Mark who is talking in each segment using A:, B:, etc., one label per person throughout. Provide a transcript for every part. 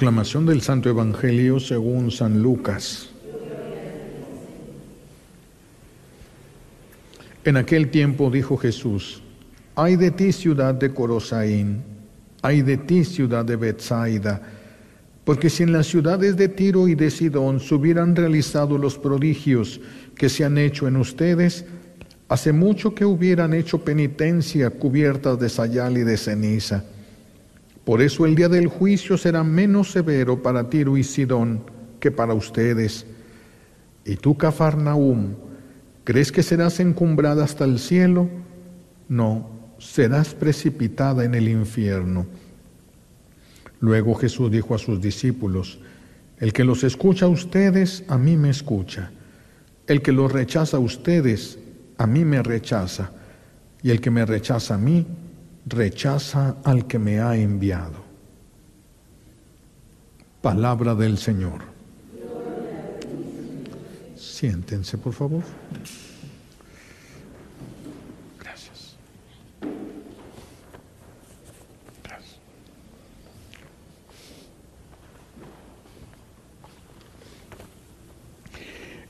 A: Proclamación del Santo Evangelio según San Lucas. En aquel tiempo dijo Jesús, ay de ti ciudad de Corosaín, ay de ti ciudad de Bethsaida, porque si en las ciudades de Tiro y de Sidón se hubieran realizado los prodigios que se han hecho en ustedes, hace mucho que hubieran hecho penitencia cubiertas de sayal y de ceniza. Por eso el día del juicio será menos severo para Tiro y Sidón que para ustedes. Y tú, Cafarnaum, ¿crees que serás encumbrada hasta el cielo? No, serás precipitada en el infierno. Luego Jesús dijo a sus discípulos, el que los escucha a ustedes, a mí me escucha. El que los rechaza a ustedes, a mí me rechaza. Y el que me rechaza a mí, rechaza al que me ha enviado. Palabra del Señor. Siéntense, por favor. Gracias. Gracias.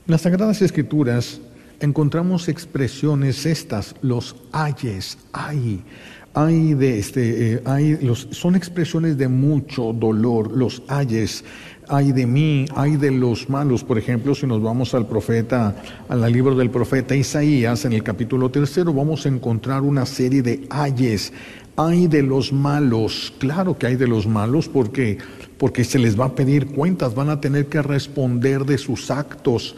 A: En las Sagradas Escrituras encontramos expresiones estas, los ayes, ay, hay de este, eh, hay los, son expresiones de mucho dolor, los ayes, hay de mí, hay de los malos. Por ejemplo, si nos vamos al profeta, al libro del profeta Isaías, en el capítulo tercero, vamos a encontrar una serie de ayes. Hay de los malos, claro que hay de los malos, porque porque se les va a pedir cuentas, van a tener que responder de sus actos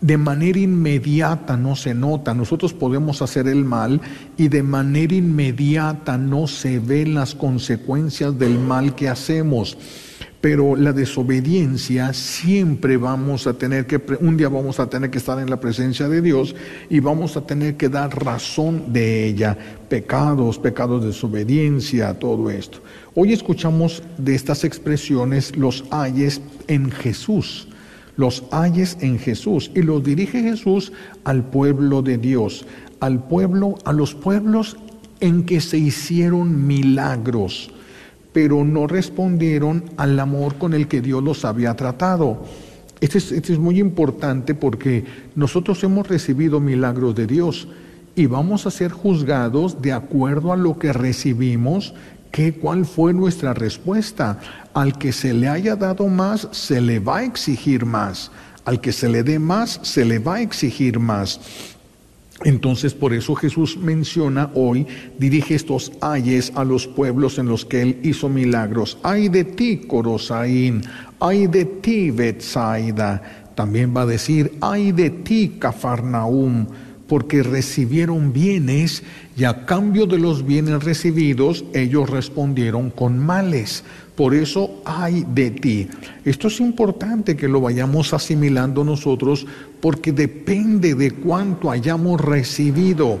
A: de manera inmediata no se nota. Nosotros podemos hacer el mal y de manera inmediata no se ven las consecuencias del mal que hacemos. Pero la desobediencia siempre vamos a tener que, un día vamos a tener que estar en la presencia de Dios y vamos a tener que dar razón de ella. Pecados, pecados de desobediencia, todo esto. Hoy escuchamos de estas expresiones los ayes en Jesús los hayes en Jesús y los dirige Jesús al pueblo de Dios, al pueblo, a los pueblos en que se hicieron milagros, pero no respondieron al amor con el que Dios los había tratado. Esto es, es muy importante porque nosotros hemos recibido milagros de Dios y vamos a ser juzgados de acuerdo a lo que recibimos ¿Qué, ¿Cuál fue nuestra respuesta? Al que se le haya dado más, se le va a exigir más. Al que se le dé más, se le va a exigir más. Entonces, por eso Jesús menciona hoy, dirige estos ayes a los pueblos en los que él hizo milagros. Ay de ti, Corosaín, ay de ti, Betsaida. También va a decir, ay de ti, Cafarnaum porque recibieron bienes y a cambio de los bienes recibidos ellos respondieron con males. Por eso hay de ti. Esto es importante que lo vayamos asimilando nosotros porque depende de cuánto hayamos recibido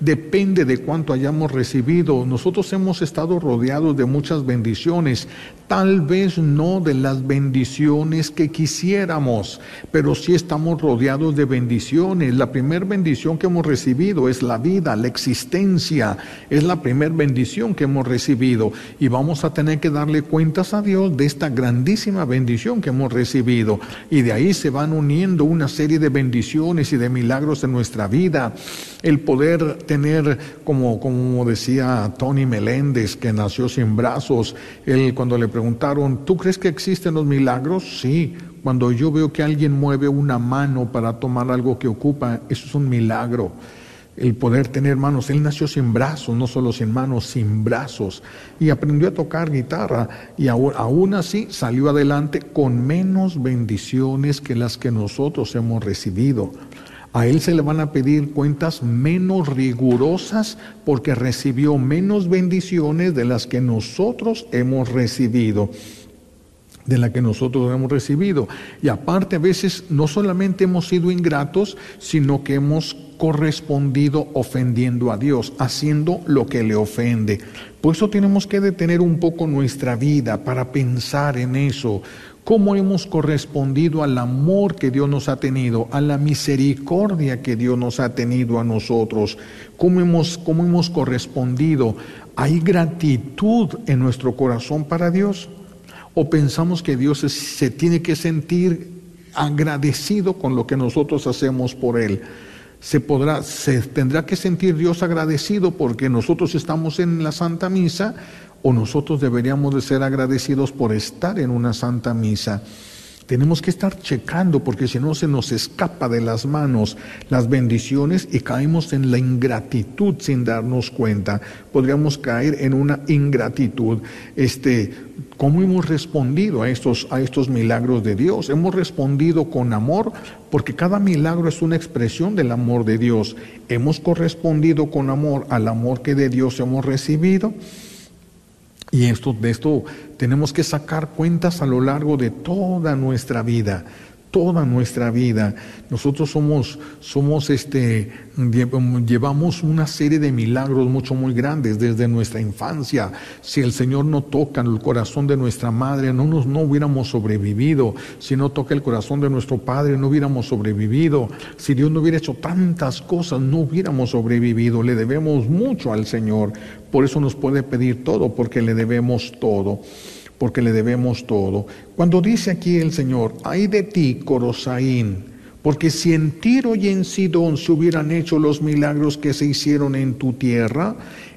A: depende de cuánto hayamos recibido. Nosotros hemos estado rodeados de muchas bendiciones, tal vez no de las bendiciones que quisiéramos, pero sí estamos rodeados de bendiciones. La primera bendición que hemos recibido es la vida, la existencia, es la primera bendición que hemos recibido y vamos a tener que darle cuentas a Dios de esta grandísima bendición que hemos recibido y de ahí se van uniendo una serie de bendiciones y de milagros en nuestra vida. El poder tener, como, como decía Tony Meléndez, que nació sin brazos, él cuando le preguntaron, ¿tú crees que existen los milagros? Sí, cuando yo veo que alguien mueve una mano para tomar algo que ocupa, eso es un milagro. El poder tener manos. Él nació sin brazos, no solo sin manos, sin brazos. Y aprendió a tocar guitarra. Y aún así salió adelante con menos bendiciones que las que nosotros hemos recibido. A él se le van a pedir cuentas menos rigurosas porque recibió menos bendiciones de las que nosotros hemos recibido de la que nosotros hemos recibido. Y aparte a veces no solamente hemos sido ingratos, sino que hemos correspondido ofendiendo a Dios, haciendo lo que le ofende. Por eso tenemos que detener un poco nuestra vida para pensar en eso, cómo hemos correspondido al amor que Dios nos ha tenido, a la misericordia que Dios nos ha tenido a nosotros, cómo hemos, cómo hemos correspondido. ¿Hay gratitud en nuestro corazón para Dios? o pensamos que Dios se tiene que sentir agradecido con lo que nosotros hacemos por Él. Se podrá, se tendrá que sentir Dios agradecido porque nosotros estamos en la Santa Misa o nosotros deberíamos de ser agradecidos por estar en una Santa Misa. Tenemos que estar checando porque si no se nos escapa de las manos las bendiciones y caemos en la ingratitud sin darnos cuenta. Podríamos caer en una ingratitud. Este, ¿Cómo hemos respondido a estos, a estos milagros de Dios? Hemos respondido con amor porque cada milagro es una expresión del amor de Dios. Hemos correspondido con amor al amor que de Dios hemos recibido. Y esto, de esto tenemos que sacar cuentas a lo largo de toda nuestra vida toda nuestra vida. Nosotros somos, somos este, llevamos una serie de milagros mucho muy grandes desde nuestra infancia. Si el Señor no toca el corazón de nuestra madre, no nos no hubiéramos sobrevivido. Si no toca el corazón de nuestro padre, no hubiéramos sobrevivido. Si Dios no hubiera hecho tantas cosas, no hubiéramos sobrevivido. Le debemos mucho al Señor. Por eso nos puede pedir todo, porque le debemos todo porque le debemos todo. Cuando dice aquí el Señor, ay de ti, Corosaín, porque si en Tiro y en Sidón se hubieran hecho los milagros que se hicieron en tu tierra,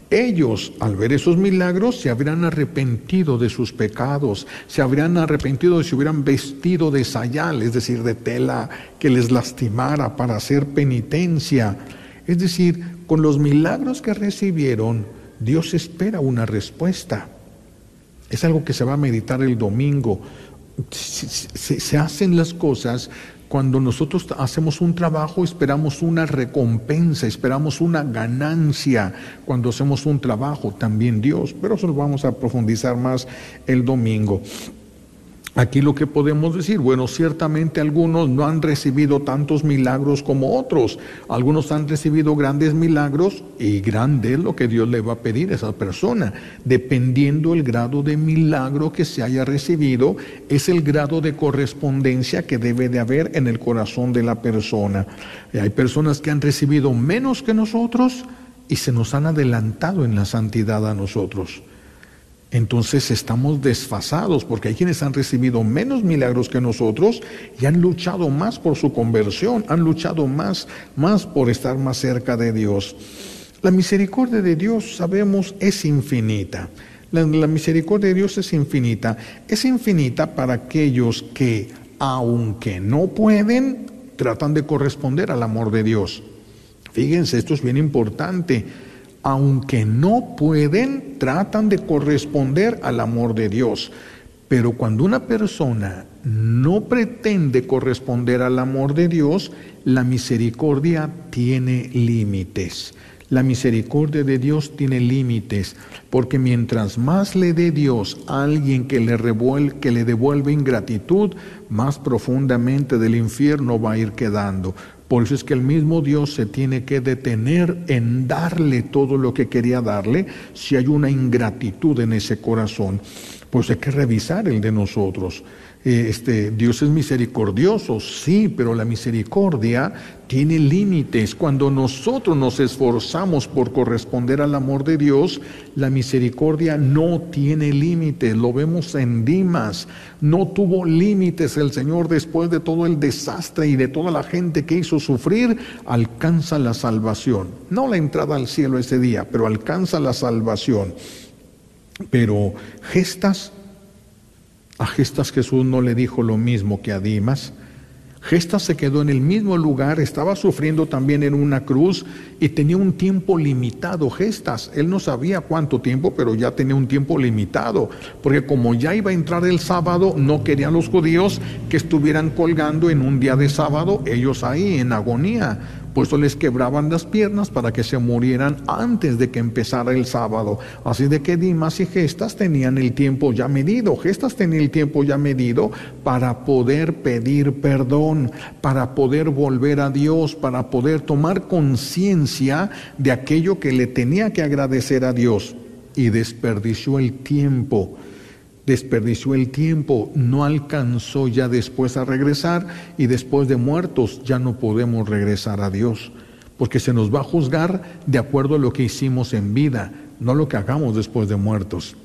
A: ellos, al ver esos milagros, se habrían arrepentido de sus pecados, se habrían arrepentido de si hubieran vestido de sayal, es decir, de tela que les lastimara para hacer penitencia. Es decir, con los milagros que recibieron, Dios espera una respuesta. Es algo que se va a meditar el domingo. Se, hacen las cosas cuando nosotros hacemos un trabajo, esperamos una recompensa, esperamos una ganancia. Cuando hacemos un trabajo, también Dios. Pero eso lo vamos a profundizar más el domingo. Aquí lo que podemos decir, bueno, ciertamente algunos no han recibido tantos milagros como otros, algunos han recibido grandes milagros y grande es lo que Dios le va a pedir a esa persona. Dependiendo el grado de milagro que se haya recibido, es el grado de correspondencia que debe de haber en el corazón de la persona. Hay personas que han recibido menos que nosotros y se nos han adelantado en la santidad a nosotros entonces estamos desfasados porque hay quienes han recibido menos milagros que nosotros y han luchado más por su conversión, han luchado más, más por estar más cerca de Dios. La misericordia de Dios, sabemos, es infinita. La, la misericordia de Dios es infinita. Es infinita para aquellos que, aunque no pueden, tratan de corresponder al amor de Dios. Fíjense, esto es bien importante aunque no pueden, tratan de corresponder al amor de Dios. Pero cuando una persona no pretende corresponder al amor de Dios, la misericordia tiene límites. La misericordia de Dios tiene límites, porque mientras más le dé Dios a alguien que le, devuelve ingratitud, más profundamente del infierno va a ir quedando. Por eso es que el mismo Dios se tiene que detener en darle todo lo que quería darle si hay una ingratitud en ese corazón. Pues hay que revisar el de nosotros. Eh, este, Dios es misericordioso, sí, pero la misericordia tiene límites. Cuando nosotros nos esforzamos por corresponder al amor de Dios, la misericordia no tiene límites. Lo vemos en Dimas. No tuvo límites el Señor después de todo el desastre y de toda la gente que hizo sufrir, alcanza la salvación. No la entrada al cielo ese día, pero alcanza la salvación. Pero gestas a Gestas Jesús no le dijo lo mismo que a Dimas. Gestas se quedó en el mismo lugar, estaba sufriendo también en una cruz y tenía un tiempo limitado. Gestas, él no sabía cuánto tiempo, pero ya tenía un tiempo limitado, porque como ya iba a entrar el sábado, no querían los judíos que estuvieran colgando en un día de sábado, ellos ahí en agonía por eso les quebraban las piernas para que se murieran antes de que empezara el sábado. Así de que Dimas y Gestas tenían el tiempo ya medido. Gestas tenía el tiempo ya medido para poder pedir perdón, para poder volver a Dios, para poder tomar conciencia de aquello que le tenía que agradecer a Dios. Y desperdició el tiempo desperdició el tiempo, no alcanzó ya después a regresar y después de muertos ya no podemos regresar a Dios, porque se nos va a juzgar de acuerdo a lo que hicimos en vida, no lo que hagamos después de muertos.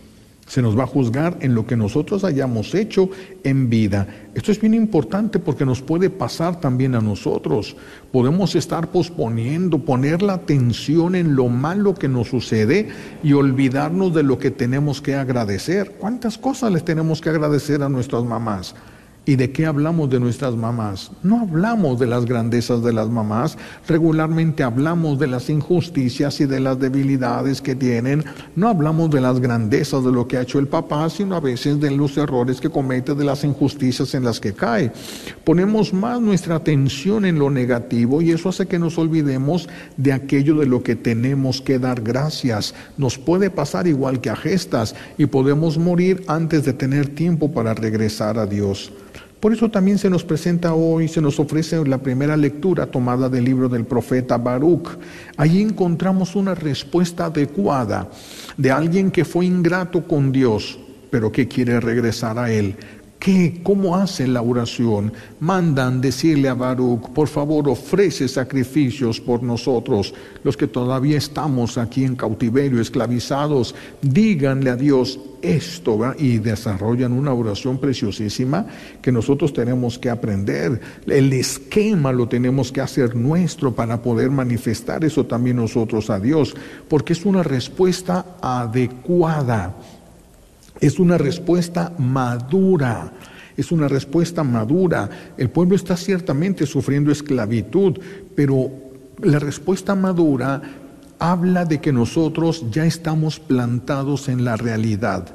A: Se nos va a juzgar en lo que nosotros hayamos hecho en vida. Esto es bien importante porque nos puede pasar también a nosotros. Podemos estar posponiendo, poner la atención en lo malo que nos sucede y olvidarnos de lo que tenemos que agradecer. ¿Cuántas cosas les tenemos que agradecer a nuestras mamás? ¿Y de qué hablamos de nuestras mamás? No hablamos de las grandezas de las mamás, regularmente hablamos de las injusticias y de las debilidades que tienen, no hablamos de las grandezas de lo que ha hecho el papá, sino a veces de los errores que comete, de las injusticias en las que cae. Ponemos más nuestra atención en lo negativo y eso hace que nos olvidemos de aquello de lo que tenemos que dar gracias. Nos puede pasar igual que a gestas y podemos morir antes de tener tiempo para regresar a Dios. Por eso también se nos presenta hoy, se nos ofrece la primera lectura tomada del libro del profeta Baruch. Allí encontramos una respuesta adecuada de alguien que fue ingrato con Dios, pero que quiere regresar a Él. ¿Qué? ¿Cómo hacen la oración? Mandan decirle a Baruch, por favor, ofrece sacrificios por nosotros, los que todavía estamos aquí en cautiverio, esclavizados. Díganle a Dios esto, y desarrollan una oración preciosísima que nosotros tenemos que aprender. El esquema lo tenemos que hacer nuestro para poder manifestar eso también nosotros a Dios, porque es una respuesta adecuada. Es una respuesta madura. Es una respuesta madura. El pueblo está ciertamente sufriendo esclavitud, pero la respuesta madura habla de que nosotros ya estamos plantados en la realidad.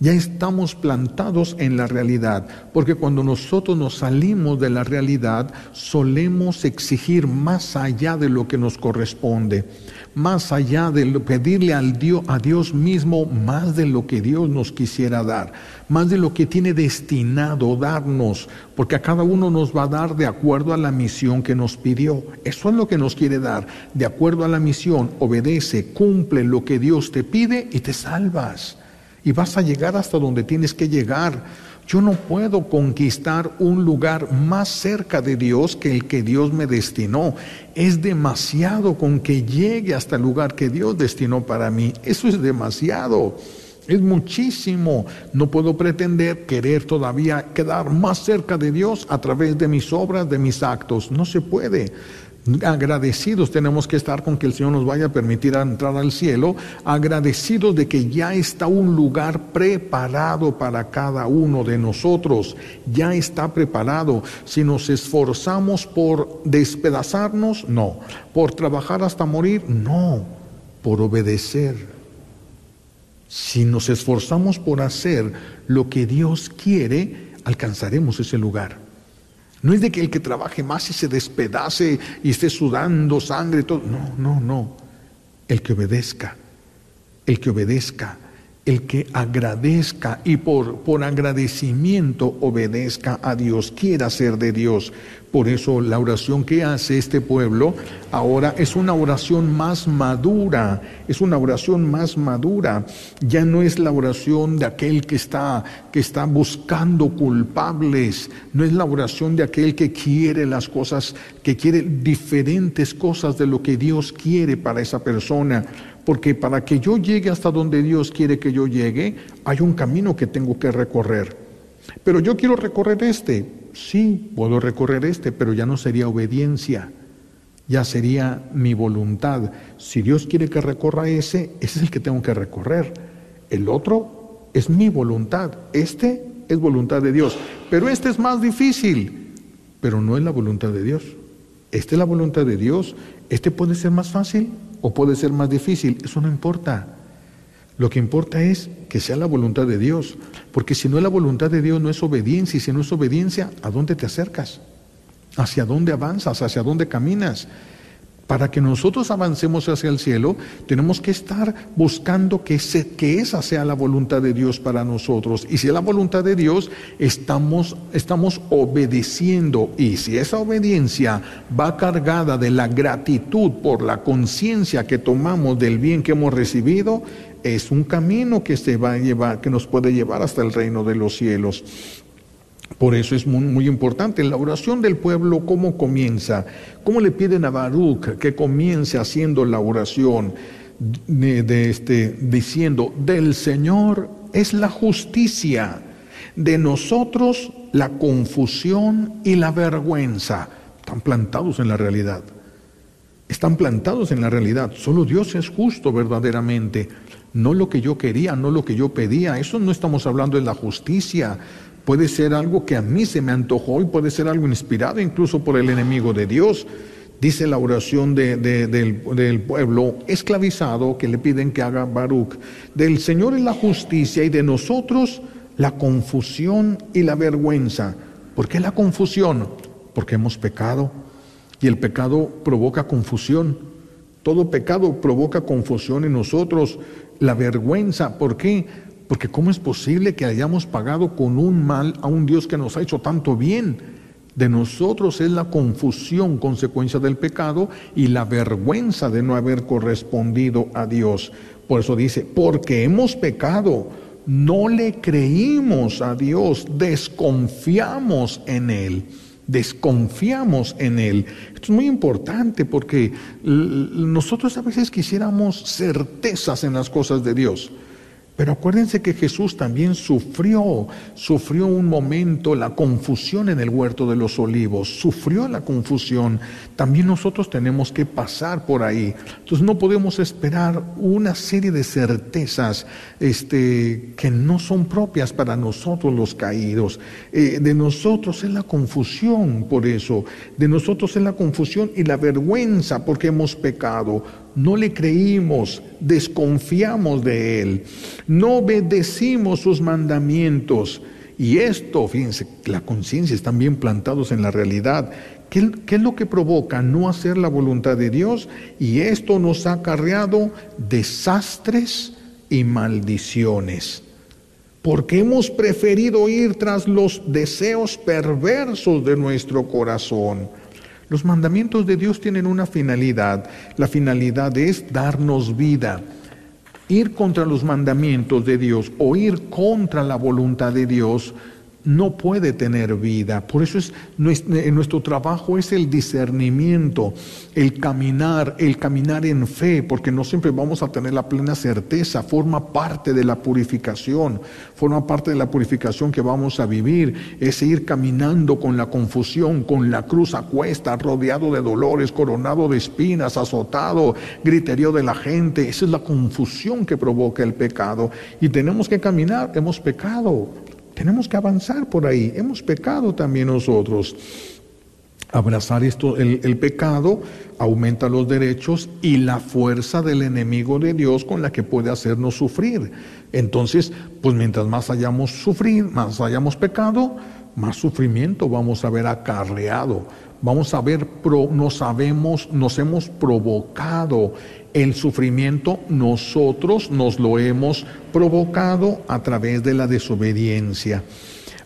A: Ya estamos plantados en la realidad, porque cuando nosotros nos salimos de la realidad, solemos exigir más allá de lo que nos corresponde más allá de pedirle al Dios, a Dios mismo más de lo que Dios nos quisiera dar, más de lo que tiene destinado darnos, porque a cada uno nos va a dar de acuerdo a la misión que nos pidió. Eso es lo que nos quiere dar, de acuerdo a la misión, obedece, cumple lo que Dios te pide y te salvas. Y vas a llegar hasta donde tienes que llegar yo no puedo conquistar un lugar más cerca de Dios que el que Dios me destinó. Es demasiado con que llegue hasta el lugar que Dios destinó para mí. Eso es demasiado. Es muchísimo. No puedo pretender querer todavía quedar más cerca de Dios a través de mis obras, de mis actos. No se puede. Agradecidos tenemos que estar con que el Señor nos vaya a permitir entrar al cielo, agradecidos de que ya está un lugar preparado para cada uno de nosotros, ya está preparado. Si nos esforzamos por despedazarnos, no. Por trabajar hasta morir, no. Por obedecer. Si nos esforzamos por hacer lo que Dios quiere, alcanzaremos ese lugar. No es de que el que trabaje más y se despedace y esté sudando sangre, todo. No, no, no. El que obedezca, el que obedezca, el que agradezca y por, por agradecimiento obedezca a Dios, quiera ser de Dios. Por eso la oración que hace este pueblo ahora es una oración más madura, es una oración más madura. Ya no es la oración de aquel que está que está buscando culpables, no es la oración de aquel que quiere las cosas, que quiere diferentes cosas de lo que Dios quiere para esa persona, porque para que yo llegue hasta donde Dios quiere que yo llegue, hay un camino que tengo que recorrer. Pero yo quiero recorrer este, sí, puedo recorrer este, pero ya no sería obediencia, ya sería mi voluntad. Si Dios quiere que recorra ese, ese es el que tengo que recorrer. El otro es mi voluntad, este es voluntad de Dios, pero este es más difícil, pero no es la voluntad de Dios. Esta es la voluntad de Dios, este puede ser más fácil o puede ser más difícil, eso no importa. Lo que importa es que sea la voluntad de Dios, porque si no es la voluntad de Dios no es obediencia, y si no es obediencia, ¿a dónde te acercas? ¿Hacia dónde avanzas? ¿Hacia dónde caminas? Para que nosotros avancemos hacia el cielo, tenemos que estar buscando que, esa sea la voluntad de Dios para nosotros. Y si es la voluntad de Dios, estamos, estamos obedeciendo. Y si esa obediencia va cargada de la gratitud por la conciencia que tomamos del bien que hemos recibido, es un camino que se va a llevar, que nos puede llevar hasta el reino de los cielos. Por eso es muy, importante. La oración del pueblo, ¿cómo comienza? ¿Cómo le piden a Baruch que comience haciendo la oración de, este, diciendo, del Señor es la justicia, de nosotros la confusión y la vergüenza. Están plantados en la realidad. Están plantados en la realidad. Solo Dios es justo verdaderamente. No lo que yo quería, no lo que yo pedía. Eso no estamos hablando de la justicia. Puede ser algo que a mí se me antojó y puede ser algo inspirado incluso por el enemigo de Dios. Dice la oración del, del, pueblo esclavizado que le piden que haga Baruch. Del Señor es la justicia y de nosotros la confusión y la vergüenza. ¿Por qué la confusión? Porque hemos pecado y el pecado provoca confusión. Todo pecado provoca confusión en nosotros. La vergüenza, ¿por qué? Porque ¿cómo es posible que hayamos pagado con un mal a un Dios que nos ha hecho tanto bien? De nosotros es la confusión consecuencia del pecado y la vergüenza de no haber correspondido a Dios. Por eso dice, porque hemos pecado, no le creímos a Dios, desconfiamos en Él desconfiamos en Él. Esto es muy importante porque nosotros a veces quisiéramos certezas en las cosas de Dios. Pero acuérdense que Jesús también sufrió, sufrió un momento la confusión en el huerto de los olivos, sufrió la confusión. También nosotros tenemos que pasar por ahí. Entonces no podemos esperar una serie de certezas este, que no son propias para nosotros los caídos. Eh, de nosotros es la confusión por eso, de nosotros es la confusión y la vergüenza porque hemos pecado no le creímos, desconfiamos de Él, no obedecimos sus mandamientos. Y esto, fíjense, la conciencia están bien plantados en la realidad. ¿Qué, ¿Qué, es lo que provoca no hacer la voluntad de Dios? Y esto nos ha acarreado desastres y maldiciones. Porque hemos preferido ir tras los deseos perversos de nuestro corazón. Los mandamientos de Dios tienen una finalidad. La finalidad es darnos vida. Ir contra los mandamientos de Dios o ir contra la voluntad de Dios no puede tener vida. Por eso es nuestro trabajo es el discernimiento, el caminar, el caminar en fe, porque no siempre vamos a tener la plena certeza, forma parte de la purificación, forma parte de la purificación que vamos a vivir, es ir caminando con la confusión, con la cruz a cuesta, rodeado de dolores, coronado de espinas, azotado, griterío de la gente, esa es la confusión que provoca el pecado. Y tenemos que caminar, hemos pecado, tenemos que avanzar por ahí. Hemos pecado también nosotros. Abrazar esto, el, pecado aumenta los derechos y la fuerza del enemigo de Dios con la que puede hacernos sufrir. Entonces, pues mientras más hayamos sufrido, más hayamos pecado, más sufrimiento vamos a ver acarreado. Vamos a ver, nos sabemos, nos hemos provocado el sufrimiento nosotros nos lo hemos provocado a través de la desobediencia.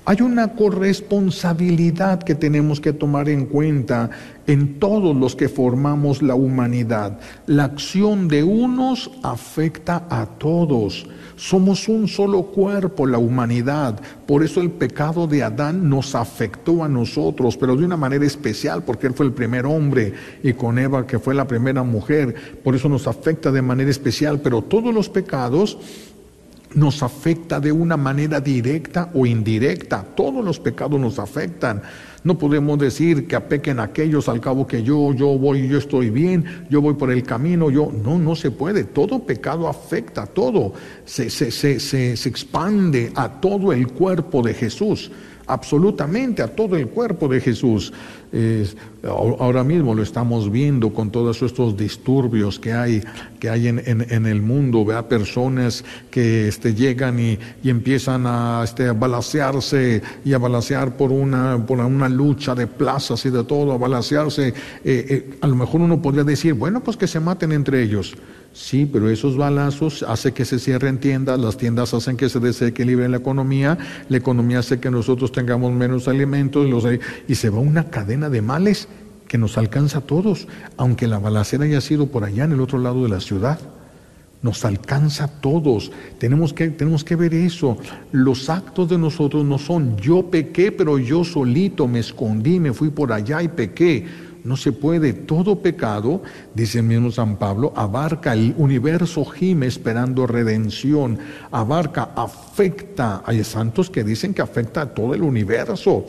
A: Hay una corresponsabilidad que tenemos que tomar en cuenta en todos los que formamos la humanidad. La acción de unos afecta a todos. Somos un solo cuerpo, la humanidad. Por eso el pecado de Adán nos afectó a nosotros, pero de una manera especial, porque él fue el primer hombre y con Eva, que fue la primera mujer. Por eso nos afecta de manera especial, pero todos los pecados nos afecta de una manera directa o indirecta. Todos los pecados nos afectan. No podemos decir que apequen aquellos al cabo que yo, yo voy, yo estoy bien, yo voy por el camino, yo. No, no se puede. Todo pecado afecta, todo se, se, se, se expande a todo el cuerpo de Jesús absolutamente a todo el cuerpo de Jesús. ahora mismo lo estamos viendo con todos estos disturbios que hay, que hay en, el mundo, vea personas que este, llegan y, y empiezan a, este, y a balancear por una, por una lucha de plazas y de todo, a balancearse. Eh, eh, a lo mejor uno podría decir, bueno, pues que se maten entre ellos. Sí, pero esos balazos hacen que se cierren tiendas, las tiendas hacen que se desequilibre la economía, la economía hace que nosotros tengamos menos alimentos y se va una cadena de males que nos alcanza a todos, aunque la balacera haya sido por allá en el otro lado de la ciudad. Nos alcanza a todos. Tenemos que, tenemos que ver eso. Los actos de nosotros no son yo pequé, pero yo solito me escondí, me fui por allá y pequé no se puede. Todo pecado, dice el mismo San Pablo, abarca el universo, gime esperando redención, abarca, afecta. Hay santos que dicen que afecta a todo el universo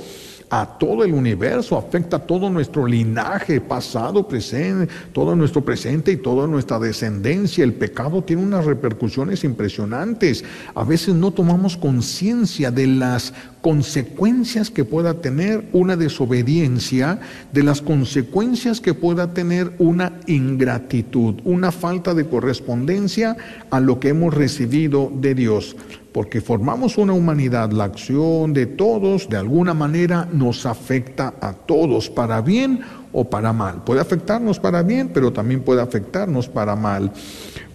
A: a todo el universo, afecta a todo nuestro linaje, pasado, presente, todo nuestro presente y toda nuestra descendencia. El pecado tiene unas repercusiones impresionantes. A veces no tomamos conciencia de las consecuencias que pueda tener una desobediencia, de las consecuencias que pueda tener una ingratitud, una falta de correspondencia a lo que hemos recibido de Dios porque formamos una humanidad, la acción de todos de alguna manera nos afecta a todos, para bien o para mal. Puede afectarnos para bien, pero también puede afectarnos para mal.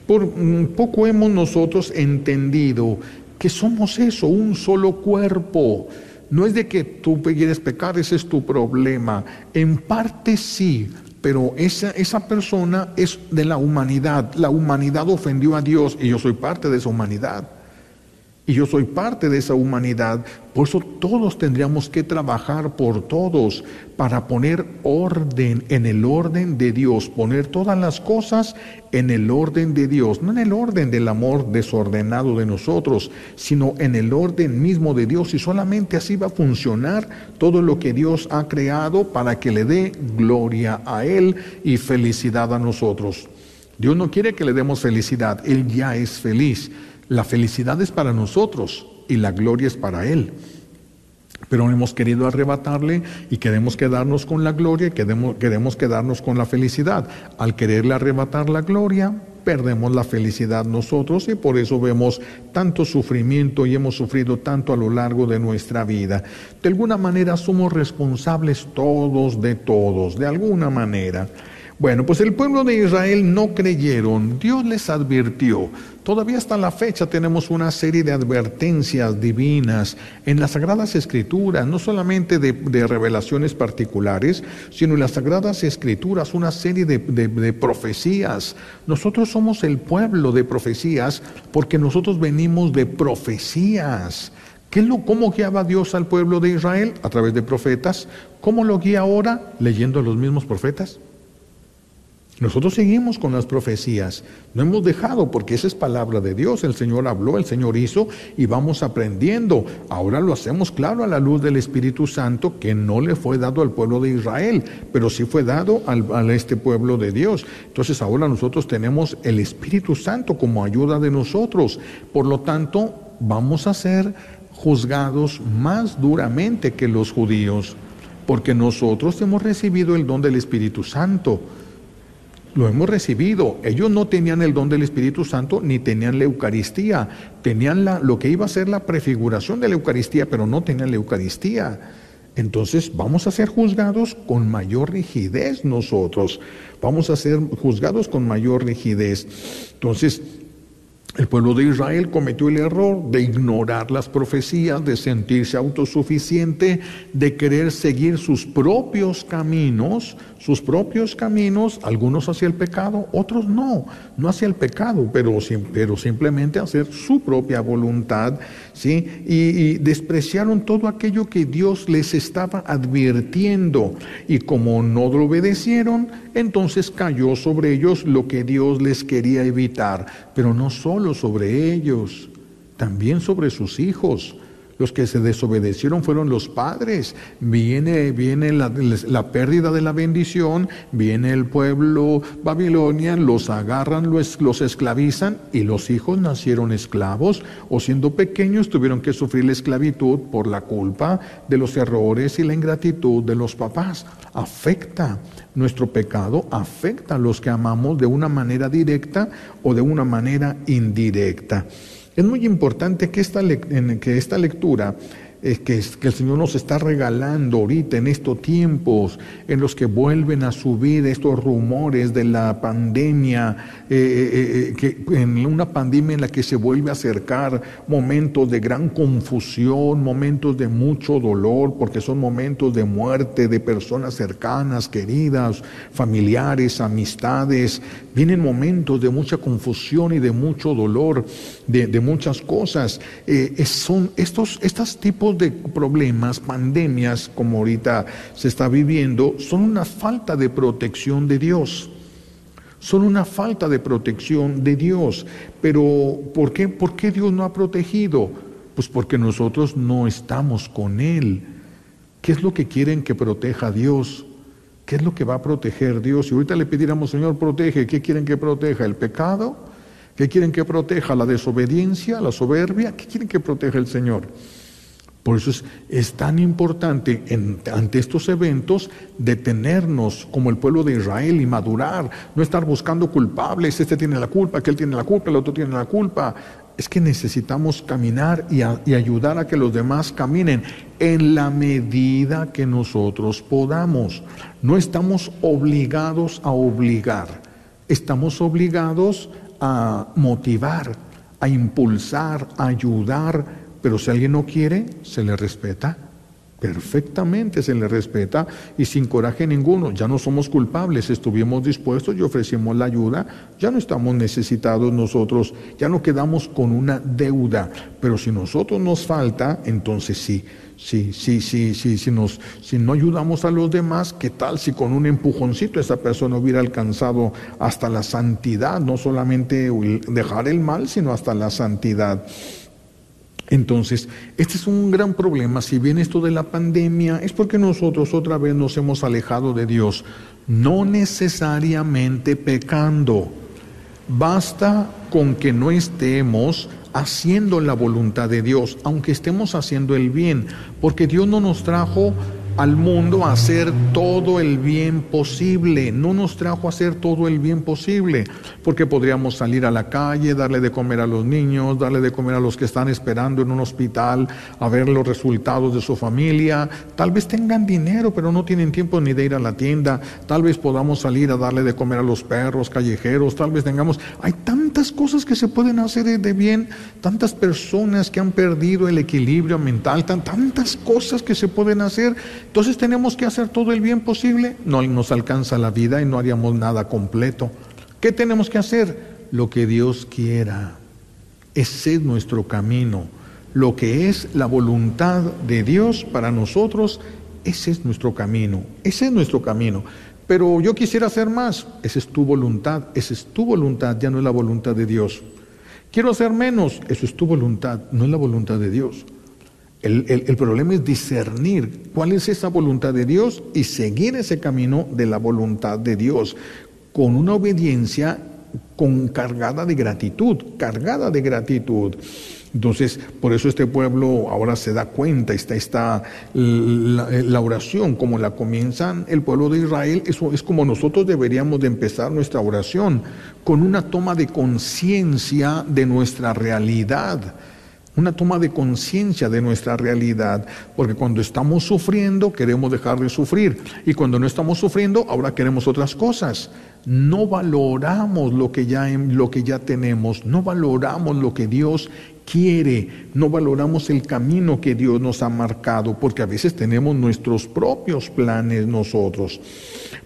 A: Por mm, poco hemos nosotros entendido que somos eso, un solo cuerpo. No es de que tú quieres pecar, ese es tu problema. En parte sí, pero esa, esa persona es de la humanidad. La humanidad ofendió a Dios y yo soy parte de esa humanidad y yo soy parte de esa humanidad. Por eso todos tendríamos que trabajar por todos para poner orden en el orden de Dios, poner todas las cosas en el orden de Dios, no en el orden del amor desordenado de nosotros, sino en el orden mismo de Dios y solamente así va a funcionar todo lo que Dios ha creado para que le dé gloria a Él y felicidad a nosotros. Dios no quiere que le demos felicidad, Él ya es feliz. La felicidad es para nosotros y la gloria es para Él. Pero hemos querido arrebatarle y queremos quedarnos con la gloria y queremos, queremos quedarnos con la felicidad. Al quererle arrebatar la gloria, perdemos la felicidad nosotros y por eso vemos tanto sufrimiento y hemos sufrido tanto a lo largo de nuestra vida. De alguna manera somos responsables todos de todos, de alguna manera. Bueno, pues el pueblo de Israel no creyeron, Dios les advirtió. Todavía hasta la fecha tenemos una serie de advertencias divinas en las Sagradas Escrituras, no solamente de, revelaciones particulares, sino en las Sagradas Escrituras una serie de, profecías. Nosotros somos el pueblo de profecías porque nosotros venimos de profecías. ¿Qué lo, ¿Cómo guiaba Dios al pueblo de Israel? A través de profetas. ¿Cómo lo guía ahora? Leyendo a los mismos profetas. Nosotros seguimos con las profecías, no hemos dejado porque esa es palabra de Dios, el Señor habló, el Señor hizo y vamos aprendiendo. Ahora lo hacemos claro a la luz del Espíritu Santo que no le fue dado al pueblo de Israel, pero sí fue dado al, a este pueblo de Dios. Entonces ahora nosotros tenemos el Espíritu Santo como ayuda de nosotros. Por lo tanto, vamos a ser juzgados más duramente que los judíos, porque nosotros hemos recibido el don del Espíritu Santo. Lo hemos recibido. Ellos no tenían el don del Espíritu Santo ni tenían la Eucaristía. Tenían la, lo que iba a ser la prefiguración de la Eucaristía, pero no tenían la Eucaristía. Entonces vamos a ser juzgados con mayor rigidez nosotros. Vamos a ser juzgados con mayor rigidez. Entonces, el pueblo de Israel cometió el error de ignorar las profecías, de sentirse autosuficiente, de querer seguir sus propios caminos, sus propios caminos, algunos hacia el pecado, otros no, no hacia el pecado, pero, pero simplemente hacer su propia voluntad, ¿sí? Y, y despreciaron todo aquello que Dios les estaba advirtiendo, y como no lo obedecieron, entonces cayó sobre ellos lo que Dios les quería evitar, pero no solo sobre ellos, también sobre sus hijos. Los que se desobedecieron fueron los padres. Viene, viene la, pérdida de la bendición, viene el pueblo Babilonia, los agarran, los, los esclavizan y los hijos nacieron esclavos o siendo pequeños tuvieron que sufrir la esclavitud por la culpa de los errores y la ingratitud de los papás. Afecta nuestro pecado, afecta a los que amamos de una manera directa o de una manera indirecta. Es muy importante que esta, que esta lectura es que, que, el Señor nos está regalando ahorita en estos tiempos en los que vuelven a subir estos rumores de la pandemia, eh, eh, eh, que, en una pandemia en la que se vuelve a acercar momentos de gran confusión, momentos de mucho dolor, porque son momentos de muerte de personas cercanas, queridas, familiares, amistades, vienen momentos de mucha confusión y de mucho dolor, de, de muchas cosas. son estos, estos tipos de problemas, pandemias, como ahorita se está viviendo, son una falta de protección de Dios. Son una falta de protección de Dios. Pero ¿por qué, ¿por qué Dios no ha protegido? Pues porque nosotros no estamos con Él. ¿Qué es lo que quieren que proteja Dios? ¿Qué es lo que va a proteger Dios? Si ahorita le pidiéramos, Señor, protege, ¿qué quieren que proteja? ¿El pecado? ¿Qué quieren que proteja? ¿La desobediencia? ¿La soberbia? ¿Qué quieren que proteja el Señor? Por eso es, tan importante ante estos eventos detenernos como el pueblo de Israel y madurar, no estar buscando culpables, este tiene la culpa, aquel tiene la culpa, el otro tiene la culpa. Es que necesitamos caminar y, y ayudar a que los demás caminen en la medida que nosotros podamos. No estamos obligados a obligar, estamos obligados a motivar, a impulsar, a ayudar, pero si alguien no quiere, se le respeta. Perfectamente se le respeta y sin coraje ninguno. Ya no somos culpables, estuvimos dispuestos y ofrecimos la ayuda. Ya no estamos necesitados nosotros, ya no quedamos con una deuda. Pero si nosotros nos falta, entonces sí, sí, sí, sí, sí, si, nos, si no ayudamos a los demás, ¿qué tal si con un empujoncito esa persona hubiera alcanzado hasta la santidad? No solamente dejar el mal, sino hasta la santidad. Entonces, este es un gran problema. Si bien esto de la pandemia es porque nosotros otra vez nos hemos alejado de Dios, no necesariamente pecando. Basta con que no estemos haciendo la voluntad de Dios, aunque estemos haciendo el bien, porque Dios no nos trajo al mundo a hacer todo el bien posible. No nos trajo a hacer todo el bien posible, porque podríamos salir a la calle, darle de comer a los niños, darle de comer a los que están esperando en un hospital, a ver los resultados de su familia. Tal vez tengan dinero, pero no tienen tiempo ni de ir a la tienda. Tal vez podamos salir a darle de comer a los perros callejeros. Tal vez tengamos... Hay tantas cosas que se pueden hacer de bien, tantas personas que han perdido el equilibrio mental, tantas cosas que se pueden hacer entonces tenemos que hacer todo el bien posible, no nos alcanza la vida y no haríamos nada completo. ¿Qué tenemos que hacer? Lo que Dios quiera. Ese es nuestro camino. Lo que es la voluntad de Dios para nosotros, ese es nuestro camino. Ese es nuestro camino. Pero yo quisiera hacer más. Esa es tu voluntad. Esa es tu voluntad, ya no es la voluntad de Dios. Quiero hacer menos. Eso es tu voluntad, no es la voluntad de Dios. El, problema es discernir cuál es esa voluntad de Dios y seguir ese camino de la voluntad de Dios con una obediencia con cargada de gratitud, cargada de gratitud. Entonces, por eso este pueblo ahora se da cuenta, está, está la, la, oración como la comienzan el pueblo de Israel, eso es como nosotros deberíamos de empezar nuestra oración, con una toma de conciencia de nuestra realidad una toma de conciencia de nuestra realidad, porque cuando estamos sufriendo queremos dejar de sufrir y cuando no estamos sufriendo ahora queremos otras cosas. No valoramos lo que ya lo que ya tenemos, no valoramos lo que Dios quiere, no valoramos el camino que Dios nos ha marcado, porque a veces tenemos nuestros propios planes nosotros.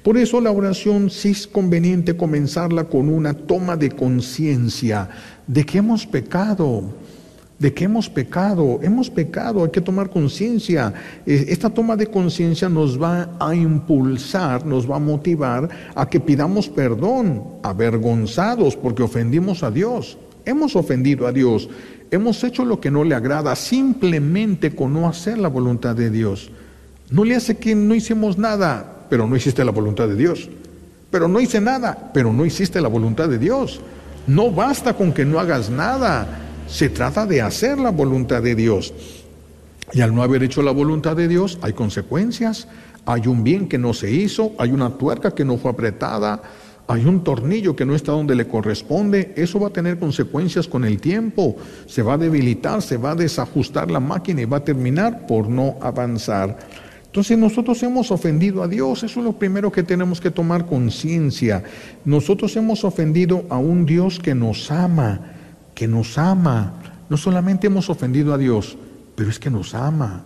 A: Por eso la oración sí es conveniente comenzarla con una toma de conciencia de que hemos pecado, de que hemos pecado, hemos pecado, hay que tomar conciencia. Eh, esta toma de conciencia nos va a impulsar, nos va a motivar a que pidamos perdón, avergonzados porque ofendimos a Dios. Hemos ofendido a Dios, hemos hecho lo que no le agrada simplemente con no hacer la voluntad de Dios. No le hace que no hicimos nada, pero no hiciste la voluntad de Dios. Pero no hice nada, pero no hiciste la voluntad de Dios. No basta con que no hagas nada se trata de hacer la voluntad de Dios. Y al no haber hecho la voluntad de Dios hay consecuencias. Hay un bien que no se hizo, hay una tuerca que no fue apretada, hay un tornillo que no está donde le corresponde. Eso va a tener consecuencias con el tiempo. Se va a debilitar, se va a desajustar la máquina y va a terminar por no avanzar. Entonces nosotros hemos ofendido a Dios, eso es lo primero que tenemos que tomar conciencia. Nosotros hemos ofendido a un Dios que nos ama, que nos ama. No solamente hemos ofendido a Dios, pero es que nos ama.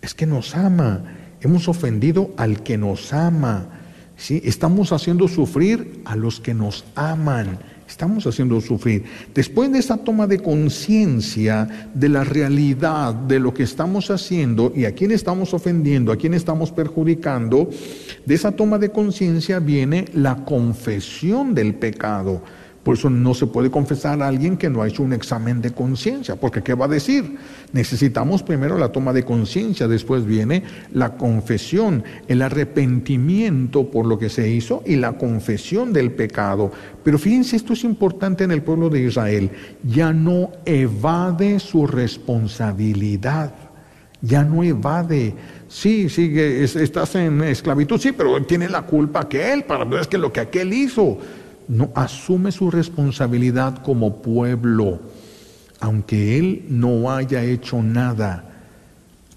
A: Es que nos ama. Hemos ofendido al que nos ama. ¿sí? Estamos haciendo sufrir a los que nos aman. Estamos haciendo sufrir. Después de esa toma de conciencia de la realidad de lo que estamos haciendo y a quién estamos ofendiendo, a quién estamos perjudicando, de esa toma de conciencia viene la confesión del pecado. Por eso no se puede confesar a alguien que no ha hecho un examen de conciencia, porque ¿qué va a decir? Necesitamos primero la toma de conciencia, después viene la confesión, el arrepentimiento por lo que se hizo y la confesión del pecado. Pero fíjense, esto es importante en el pueblo de Israel, ya no evade su responsabilidad, ya no evade. Sí, sigue, estás en esclavitud, sí, pero tiene la culpa que él, para es que lo que aquel hizo no asume su responsabilidad como pueblo, aunque él no haya hecho nada.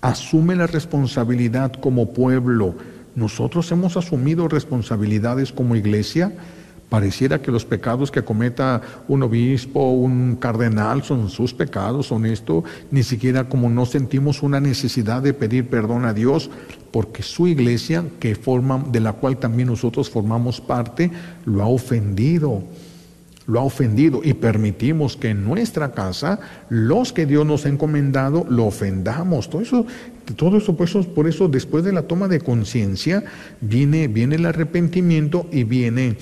A: Asume la responsabilidad como pueblo. Nosotros hemos asumido responsabilidades como iglesia Pareciera que los pecados que cometa un obispo, un cardenal, son sus pecados, son esto, ni siquiera como no sentimos una necesidad de pedir perdón a Dios, porque su iglesia, que forma, de la cual también nosotros formamos parte, lo ha ofendido lo ha ofendido y permitimos que en nuestra casa los que Dios nos ha encomendado lo ofendamos. Todo eso, todo eso, por eso, por eso después de la toma de conciencia viene, viene el arrepentimiento y viene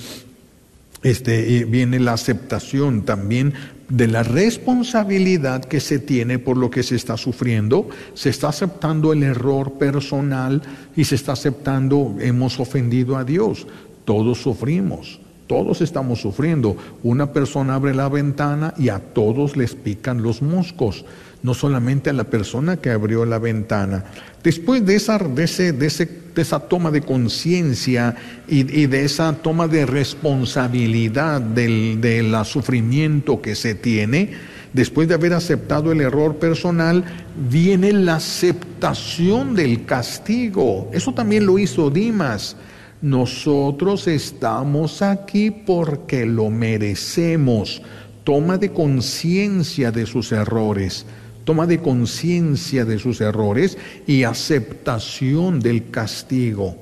A: este, viene la aceptación también de la responsabilidad que se tiene por lo que se está sufriendo, se está aceptando el error personal y se está aceptando hemos ofendido a Dios. Todos sufrimos, todos estamos sufriendo. Una persona abre la ventana y a todos les pican los moscos no solamente a la persona que abrió la ventana. Después de esa, de esa toma de conciencia y, de esa toma de responsabilidad del, del sufrimiento que se tiene, después de haber aceptado el error personal, viene la aceptación del castigo. Eso también lo hizo Dimas. Nosotros estamos aquí porque lo merecemos. Toma de conciencia de sus errores toma de conciencia de sus errores y aceptación del castigo.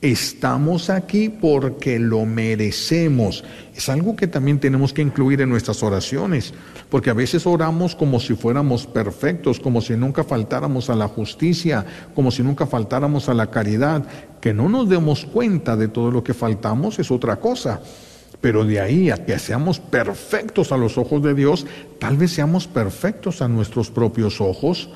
A: Estamos aquí porque lo merecemos. Es algo que también tenemos que incluir en nuestras oraciones, porque a veces oramos como si fuéramos perfectos, como si nunca faltáramos a la justicia, como si nunca faltáramos a la caridad. Que no nos demos cuenta de todo lo que faltamos es otra cosa. Pero de ahí a que seamos perfectos a los ojos de Dios, tal vez seamos perfectos a nuestros propios ojos,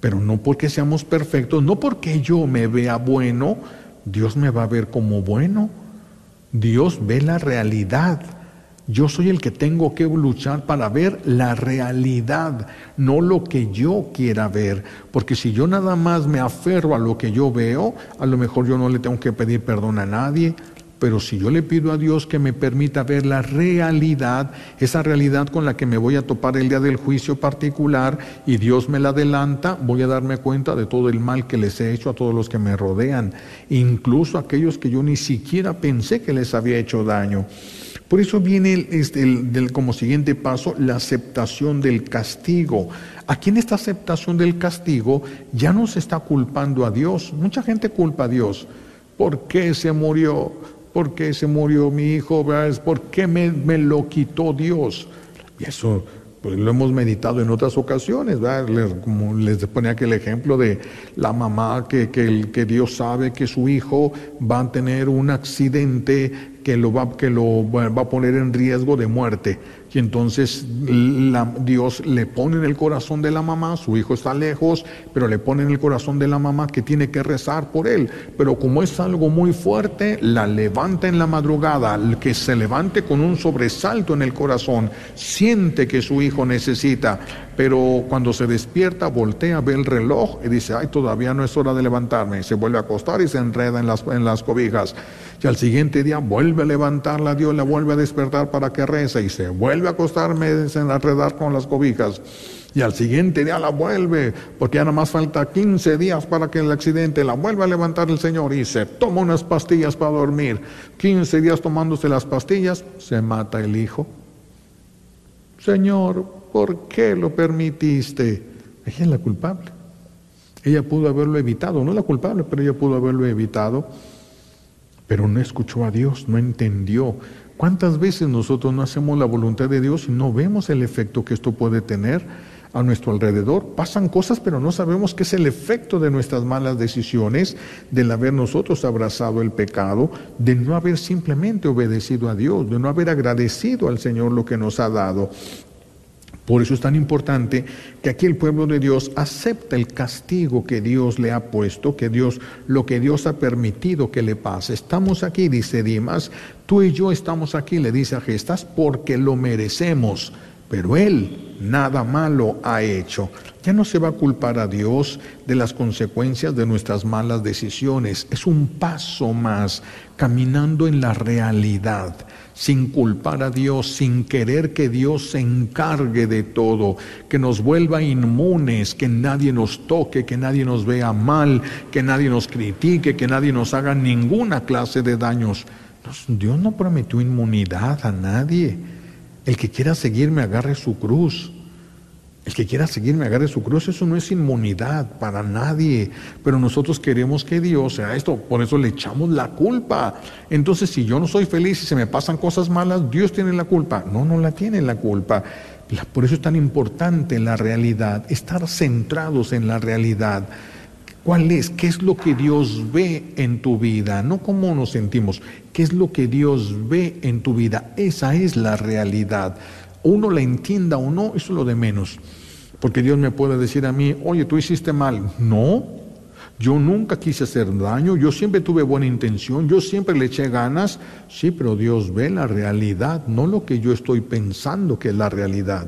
A: pero no porque seamos perfectos, no porque yo me vea bueno, Dios me va a ver como bueno. Dios ve la realidad. Yo soy el que tengo que luchar para ver la realidad, no lo que yo quiera ver. Porque si yo nada más me aferro a lo que yo veo, a lo mejor yo no le tengo que pedir perdón a nadie, pero si yo le pido a Dios que me permita ver la realidad, esa realidad con la que me voy a topar el día del juicio particular, y Dios me la adelanta, voy a darme cuenta de todo el mal que les he hecho a todos los que me rodean, incluso a aquellos que yo ni siquiera pensé que les había hecho daño. Por eso viene este, como siguiente paso la aceptación del castigo. Aquí en esta aceptación del castigo ya no se está culpando a Dios. Mucha gente culpa a Dios. ¿Por qué se murió? ¿Por qué se murió mi hijo? ¿Por qué me, me lo quitó Dios? Y eso pues lo hemos meditado en otras ocasiones, como les ponía aquel ejemplo de la mamá que, que, que, Dios sabe que su hijo va a tener un accidente que lo va, que lo va a poner en riesgo de muerte. Y entonces Dios le pone en el corazón de la mamá, su hijo está lejos, pero le pone en el corazón de la mamá que tiene que rezar por él. Pero como es algo muy fuerte, la levanta en la madrugada, que se levante con un sobresalto en el corazón, siente que su hijo necesita, pero cuando se despierta, voltea, ve el reloj y dice, ay, todavía no es hora de levantarme. Y se vuelve a acostar y se enreda en las, en las cobijas. Y al siguiente día vuelve a levantarla, Dios la vuelve a despertar para que reza y se vuelve a acostarme, a enredar con las cobijas. Y al siguiente día la vuelve, porque ya nada más falta 15 días para que el accidente la vuelva a levantar el Señor y se toma unas pastillas para dormir. 15 días tomándose las pastillas, se mata el hijo. Señor, ¿por qué lo permitiste? Ella es la culpable. Ella pudo haberlo evitado, no la culpable, pero ella pudo haberlo evitado pero no escuchó a Dios, no entendió. ¿Cuántas veces nosotros no hacemos la voluntad de Dios y no vemos el efecto que esto puede tener a nuestro alrededor? Pasan cosas, pero no sabemos qué es el efecto de nuestras malas decisiones, del haber nosotros abrazado el pecado, de no haber simplemente obedecido a Dios, de no haber agradecido al Señor lo que nos ha dado. Por eso es tan importante que aquí el pueblo de Dios acepta el castigo que Dios le ha puesto, que Dios, lo que Dios ha permitido que le pase. Estamos aquí, dice Dimas, tú y yo estamos aquí, le dice a Gestas, porque lo merecemos, pero él nada malo ha hecho. Ya no se va a culpar a Dios de las consecuencias de nuestras malas decisiones. Es un paso más caminando en la realidad sin culpar a Dios, sin querer que Dios se encargue de todo, que nos vuelva inmunes, que nadie nos toque, que nadie nos vea mal, que nadie nos critique, que nadie nos haga ninguna clase de daños. Dios no prometió inmunidad a nadie. El que quiera seguirme agarre su cruz. El que quiera seguirme agarre su cruz, eso no es inmunidad para nadie. Pero nosotros queremos que Dios sea esto, por eso le echamos la culpa. Entonces, si yo no soy feliz y se me pasan cosas malas, Dios tiene la culpa. No, no la tiene la culpa. Por eso es tan importante la realidad, estar centrados en la realidad. ¿Cuál es? ¿Qué es lo que Dios ve en tu vida? No cómo nos sentimos. ¿Qué es lo que Dios ve en tu vida? Esa es la realidad. Uno la entienda o no, eso es lo de menos. Porque Dios me puede decir a mí, oye, tú hiciste mal. No, yo nunca quise hacer daño, yo siempre tuve buena intención, yo siempre le eché ganas. Sí, pero Dios ve la realidad, no lo que yo estoy pensando que es la realidad.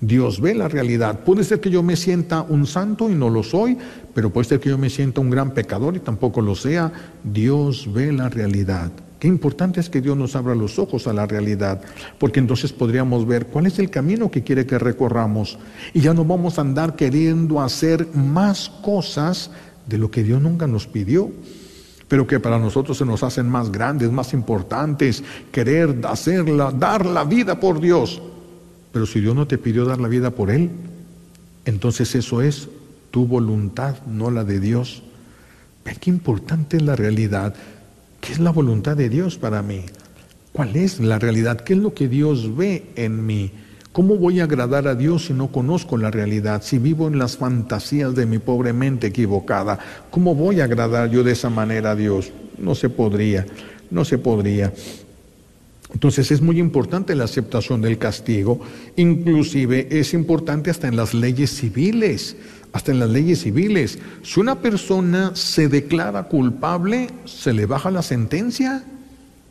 A: Dios ve la realidad. Puede ser que yo me sienta un santo y no lo soy, pero puede ser que yo me sienta un gran pecador y tampoco lo sea. Dios ve la realidad. Qué importante es que Dios nos abra los ojos a la realidad, porque entonces podríamos ver cuál es el camino que quiere que recorramos y ya no vamos a andar queriendo hacer más cosas de lo que Dios nunca nos pidió, pero que para nosotros se nos hacen más grandes, más importantes, querer hacerla, dar la vida por Dios. Pero si Dios no te pidió dar la vida por Él, entonces eso es tu voluntad, no la de Dios. Ve qué importante es la realidad. ¿Qué es la voluntad de Dios para mí? ¿Cuál es la realidad? ¿Qué es lo que Dios ve en mí? ¿Cómo voy a agradar a Dios si no conozco la realidad? Si vivo en las fantasías de mi pobre mente equivocada, ¿cómo voy a agradar yo de esa manera a Dios? No se podría, no se podría. Entonces es muy importante la aceptación del castigo, inclusive es importante hasta en las leyes civiles hasta en las leyes civiles. Si una persona se declara culpable, se le baja la sentencia.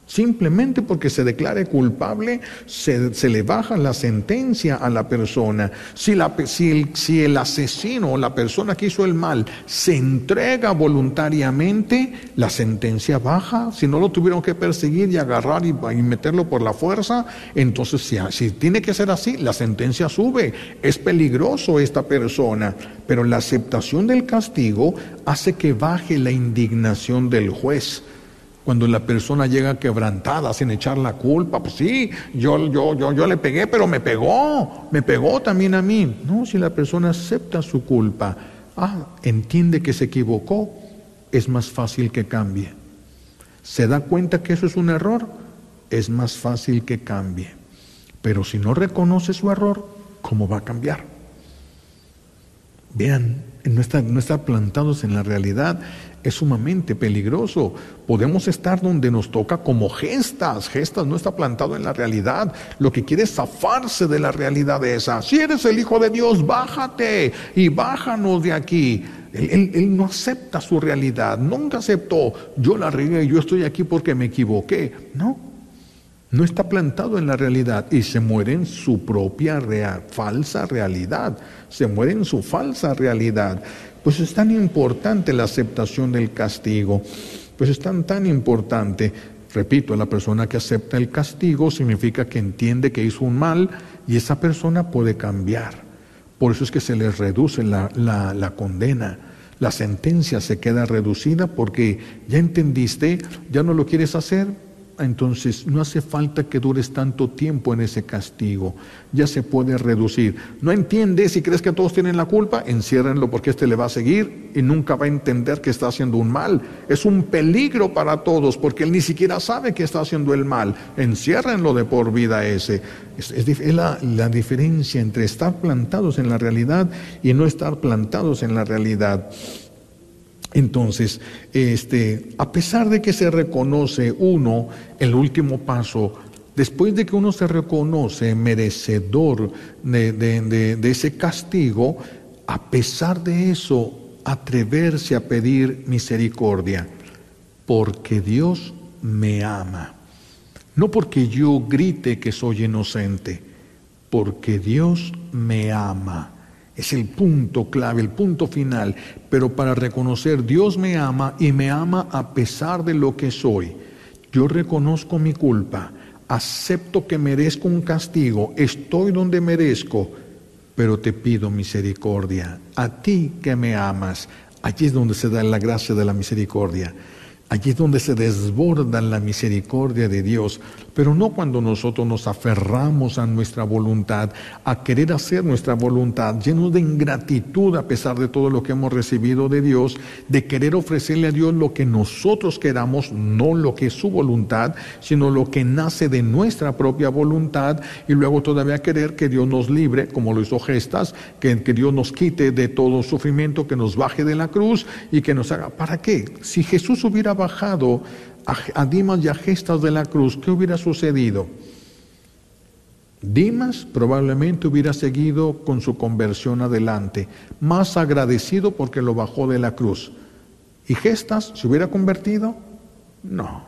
A: Simplemente porque se declare culpable, se, le baja la sentencia a la persona. Si, el, si, el, asesino o la persona que hizo el mal se entrega voluntariamente, la sentencia baja. Si no lo tuvieron que perseguir y agarrar y, meterlo por la fuerza, entonces si tiene que ser así, la sentencia sube. Es peligroso esta persona, pero la aceptación del castigo hace que baje la indignación del juez. Cuando la persona llega quebrantada sin echar la culpa, pues sí, yo, yo, yo, yo le pegué, pero me pegó, me pegó también a mí. No, si la persona acepta su culpa, ah, entiende que se equivocó, es más fácil que cambie. Se da cuenta que eso es un error, es más fácil que cambie. Pero si no reconoce su error, ¿cómo va a cambiar? Vean, no está, no está plantados en la realidad es sumamente peligroso. Podemos estar donde nos toca como gestas. Gestas no está plantado en la realidad. Lo que quiere es zafarse de la realidad esa. Si eres el Hijo de Dios, bájate y bájanos de aquí. Él, él, no acepta su realidad. Nunca aceptó. Yo la regué, yo estoy aquí porque me equivoqué. No. No está plantado en la realidad y se muere en su propia falsa realidad. Se muere en su falsa realidad. Pues es tan importante la aceptación del castigo, pues es tan, tan importante. Repito, la persona que acepta el castigo significa que entiende que hizo un mal y esa persona puede cambiar. Por eso es que se le reduce la, la condena. La sentencia se queda reducida porque ya entendiste, ya no lo quieres hacer, entonces no hace falta que dures tanto tiempo en ese castigo, ya se puede reducir. No entiendes si crees que todos tienen la culpa, enciérrenlo porque este le va a seguir y nunca va a entender que está haciendo un mal. Es un peligro para todos porque él ni siquiera sabe que está haciendo el mal. Enciérrenlo de por vida ese. Es, la diferencia entre estar plantados en la realidad y no estar plantados en la realidad. Entonces, este, a pesar de que se reconoce uno, el último paso, después de que uno se reconoce merecedor de, ese castigo, a pesar de eso, atreverse a pedir misericordia, porque Dios me ama. No porque yo grite que soy inocente, porque Dios me ama. Es el punto clave, el punto final. Pero para reconocer, Dios me ama y me ama a pesar de lo que soy. Yo reconozco mi culpa, acepto que merezco un castigo, estoy donde merezco, pero te pido misericordia. A ti que me amas, allí es donde se da la gracia de la misericordia. Allí es donde se desborda la misericordia de Dios, pero no cuando nosotros nos aferramos a nuestra voluntad, a querer hacer nuestra voluntad, llenos de ingratitud a pesar de todo lo que hemos recibido de Dios, de querer ofrecerle a Dios lo que nosotros queramos, no lo que es su voluntad, sino lo que nace de nuestra propia voluntad, y luego todavía querer que Dios nos libre, como lo hizo Gestas, que, que Dios nos quite de todo sufrimiento, que nos baje de la cruz y que nos haga. ¿Para qué? Si Jesús hubiera bajado a, Dimas y a Gestas de la cruz, ¿qué hubiera sucedido? Dimas probablemente hubiera seguido con su conversión adelante, más agradecido porque lo bajó de la cruz. ¿Y Gestas se hubiera convertido? No.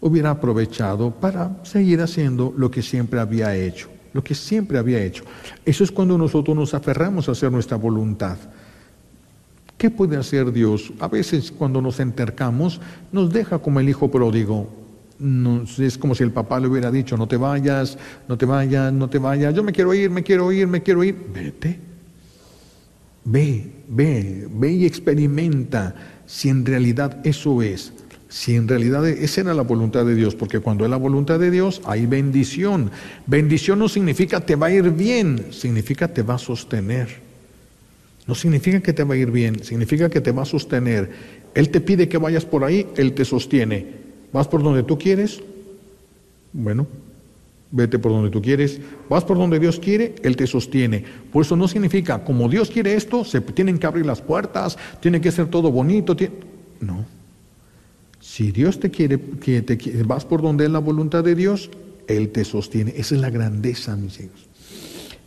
A: Hubiera aprovechado para seguir haciendo lo que siempre había hecho, lo que siempre había hecho. Eso es cuando nosotros nos aferramos a hacer nuestra voluntad. ¿Qué puede hacer Dios? A veces cuando nos entercamos nos deja como el hijo pródigo. es como si el papá le hubiera dicho, no te vayas, no te vayas, no te vayas, yo me quiero ir, me quiero ir, me quiero ir. Vete. Ve, ve, ve y experimenta si en realidad eso es. Si en realidad esa era la voluntad de Dios, porque cuando es la voluntad de Dios hay bendición. Bendición no significa te va a ir bien, significa te va a sostener. No significa que te va a ir bien, significa que te va a sostener. Él te pide que vayas por ahí, Él te sostiene. ¿Vas por donde tú quieres? Bueno, vete por donde tú quieres. Vas por donde Dios quiere, Él te sostiene. Por eso no significa, como Dios quiere esto, se tienen que abrir las puertas, tiene que ser todo bonito. No. Si Dios te quiere, que te, vas por donde es la voluntad de Dios, Él te sostiene. Esa es la grandeza, mis hijos.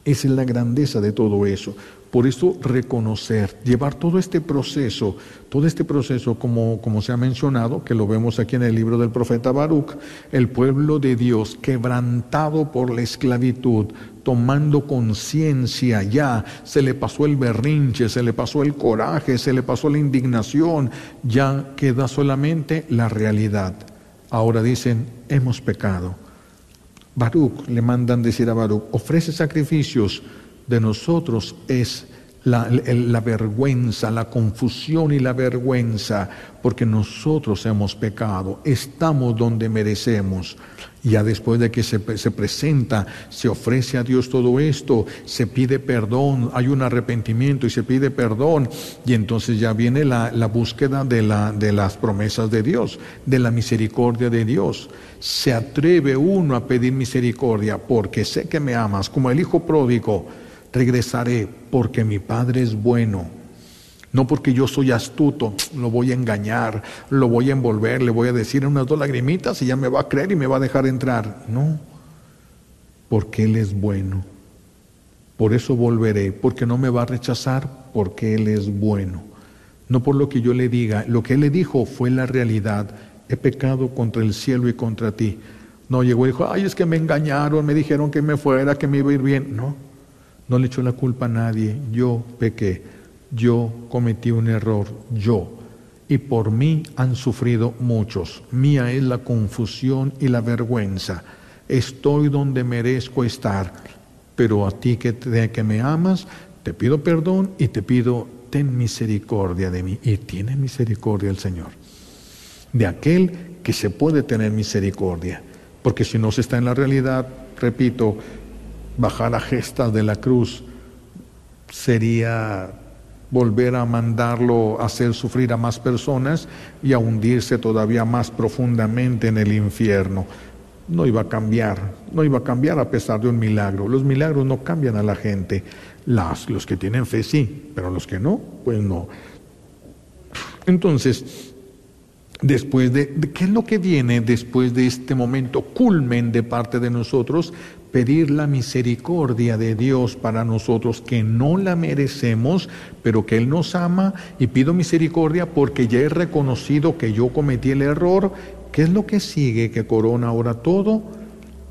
A: Es la grandeza de todo eso. Por eso reconocer, llevar todo este proceso, todo este proceso como, como se ha mencionado, que lo vemos aquí en el libro del profeta Baruch, el pueblo de Dios quebrantado por la esclavitud, tomando conciencia ya, se le pasó el berrinche, se le pasó el coraje, se le pasó la indignación, ya queda solamente la realidad. Ahora dicen, hemos pecado. Baruch, le mandan decir a Baruch, ofrece sacrificios de nosotros es la, vergüenza, la confusión y la vergüenza, porque nosotros hemos pecado, estamos donde merecemos. Ya después de que se, presenta, se ofrece a Dios todo esto, se pide perdón, hay un arrepentimiento y se pide perdón, y entonces ya viene la, búsqueda de, la, de las promesas de Dios, de la misericordia de Dios. Se atreve uno a pedir misericordia porque sé que me amas, como el hijo pródigo regresaré porque mi Padre es bueno. No porque yo soy astuto, lo voy a engañar, lo voy a envolver, le voy a decir unas dos lagrimitas y ya me va a creer y me va a dejar entrar. No, porque Él es bueno. Por eso volveré, porque no me va a rechazar, porque Él es bueno. No por lo que yo le diga, lo que Él le dijo fue la realidad. He pecado contra el cielo y contra ti. No llegó y dijo, ay, es que me engañaron, me dijeron que me fuera, que me iba a ir bien. No, no le echó la culpa a nadie, yo pequé, yo cometí un error, yo. Y por mí han sufrido muchos. Mía es la confusión y la vergüenza. Estoy donde merezco estar, pero a ti que, que me amas, te pido perdón y te pido, ten misericordia de mí. Y tiene misericordia el Señor. De aquel que se puede tener misericordia, porque si no se está en la realidad, repito, bajar a gestas de la cruz sería volver a mandarlo a hacer sufrir a más personas y a hundirse todavía más profundamente en el infierno. No iba a cambiar, no iba a cambiar a pesar de un milagro. Los milagros no cambian a la gente. Las, los que tienen fe sí, pero los que no, pues no. Entonces, después de, ¿qué es lo que viene después de este momento culmen de parte de nosotros? Pedir la misericordia de Dios para nosotros, que no la merecemos, pero que Él nos ama y pido misericordia porque ya he reconocido que yo cometí el error. ¿Qué es lo que sigue que corona ahora todo?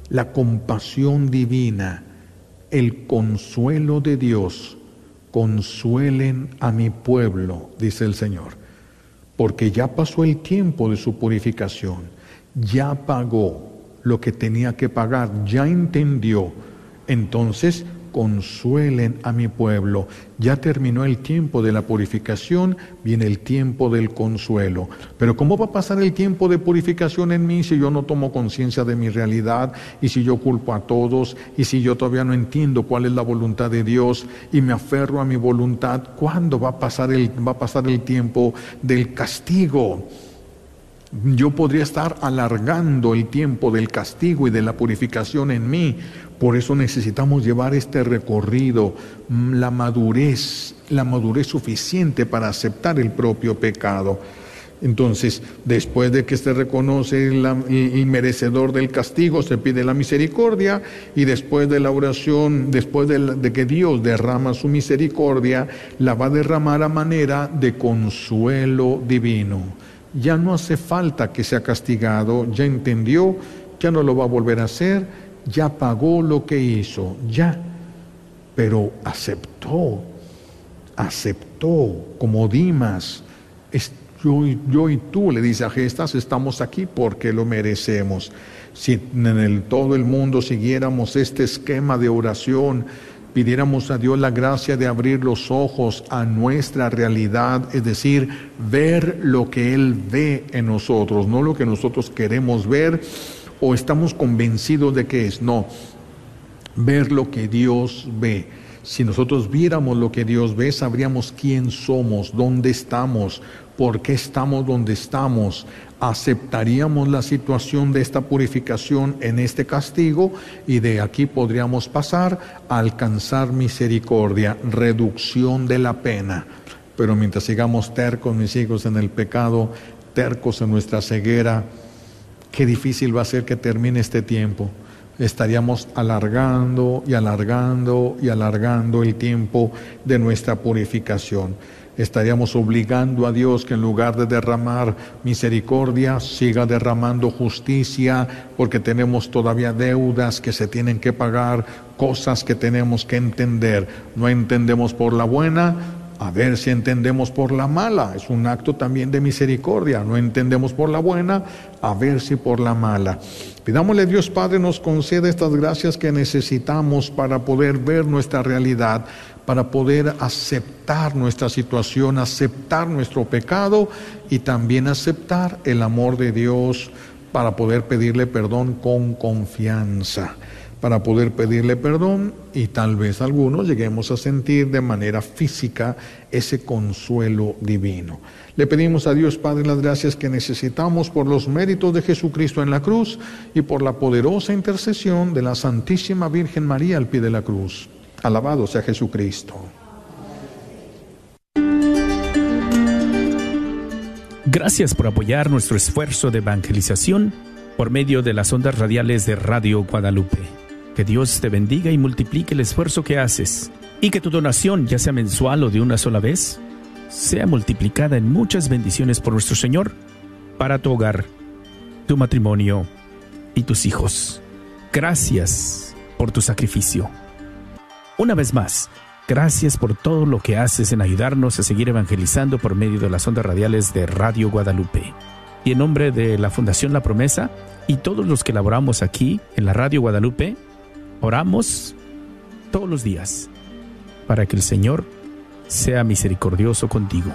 A: La compasión divina, el consuelo de Dios. Consuelen a mi pueblo, dice el Señor porque ya pasó el tiempo de su purificación, ya pagó lo que tenía que pagar, ya entendió. Entonces consuelen a mi pueblo. Ya terminó el tiempo de la purificación, viene el tiempo del consuelo. Pero ¿cómo va a pasar el tiempo de purificación en mí si yo no tomo conciencia de mi realidad y si yo culpo a todos y si yo todavía no entiendo cuál es la voluntad de Dios y me aferro a mi voluntad? ¿Cuándo va a pasar el, va a pasar el tiempo del castigo? Yo podría estar alargando el tiempo del castigo y de la purificación en mí. Por eso necesitamos llevar este recorrido, mm, la madurez, la madurez suficiente para aceptar el propio pecado. Entonces, después de que se reconoce el, merecedor del castigo, se pide la misericordia y después de la oración, después de, que Dios derrama su misericordia, la va a derramar a manera de consuelo divino ya no hace falta que sea castigado, ya entendió, ya no lo va a volver a hacer, ya pagó lo que hizo, ya, pero aceptó, aceptó como Dimas, yo, y tú, le dice a Gestas, estamos aquí porque lo merecemos. Si en el, todo el mundo siguiéramos este esquema de oración, pidiéramos a Dios la gracia de abrir los ojos a nuestra realidad, es decir, ver lo que Él ve en nosotros, no lo que nosotros queremos ver o estamos convencidos de que es, no, ver lo que Dios ve. Si nosotros viéramos lo que Dios ve, sabríamos quién somos, dónde estamos, por qué estamos donde estamos, aceptaríamos la situación de esta purificación en este castigo y de aquí podríamos pasar a alcanzar misericordia, reducción de la pena. Pero mientras sigamos tercos, mis hijos, en el pecado, tercos en nuestra ceguera, qué difícil va a ser que termine este tiempo. Estaríamos alargando y alargando y alargando el tiempo de nuestra purificación estaríamos obligando a Dios que en lugar de derramar misericordia, siga derramando justicia, porque tenemos todavía deudas que se tienen que pagar, cosas que tenemos que entender. No entendemos por la buena, a ver si entendemos por la mala. Es un acto también de misericordia. No entendemos por la buena, a ver si por la mala. Pidámosle Dios Padre nos conceda estas gracias que necesitamos para poder ver nuestra realidad para poder aceptar nuestra situación, aceptar nuestro pecado y también aceptar el amor de Dios para poder pedirle perdón con confianza, para poder pedirle perdón y tal vez algunos lleguemos a sentir de manera física ese consuelo divino. Le pedimos a Dios Padre las gracias que necesitamos por los méritos de Jesucristo en la cruz y por la poderosa intercesión de la Santísima Virgen María al pie de la cruz. Alabado sea Jesucristo.
B: Gracias por apoyar nuestro esfuerzo de evangelización por medio de las ondas radiales de Radio Guadalupe. Que Dios te bendiga y multiplique el esfuerzo que haces y que tu donación, ya sea mensual o de una sola vez, sea multiplicada en muchas bendiciones por nuestro Señor para tu hogar, tu matrimonio y tus hijos. Gracias por tu sacrificio. Una vez más, gracias por todo lo que haces en ayudarnos a seguir evangelizando por medio de las ondas radiales de Radio Guadalupe. Y en nombre de la Fundación La Promesa y todos los que laboramos aquí en la Radio Guadalupe, oramos todos los días para que el Señor sea misericordioso contigo.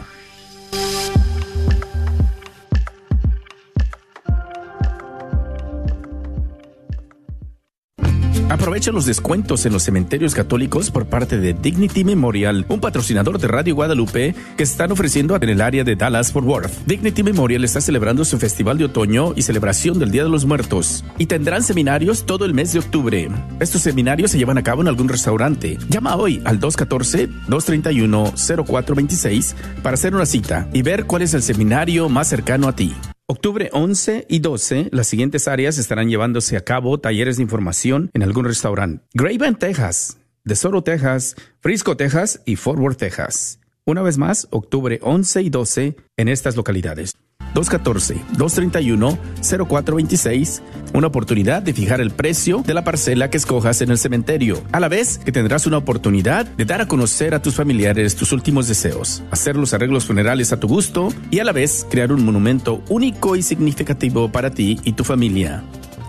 B: Aprovecha los descuentos en los cementerios católicos por parte de Dignity Memorial, un patrocinador de Radio Guadalupe que están ofreciendo en el área de Dallas Fort Worth. Dignity Memorial está celebrando su festival de otoño y celebración del Día de los Muertos y tendrán seminarios todo el mes de octubre. Estos seminarios se llevan a cabo en algún restaurante. Llama hoy al 214-231-0426 para hacer una cita y ver cuál es el seminario más cercano a ti. Octubre 11 y 12, las siguientes áreas estarán llevándose a cabo talleres de información en algún restaurante. Bend, Texas, DeSoto, Texas, Frisco, Texas y Fort Worth, Texas. Una vez más, octubre 11 y 12 en estas localidades. 214-231-0426, una oportunidad de fijar el precio de la parcela que escojas en el cementerio, a la vez que tendrás una oportunidad de dar a conocer a tus familiares tus últimos deseos, hacer los arreglos funerales a tu gusto y a la vez crear un monumento único y significativo para ti y tu familia.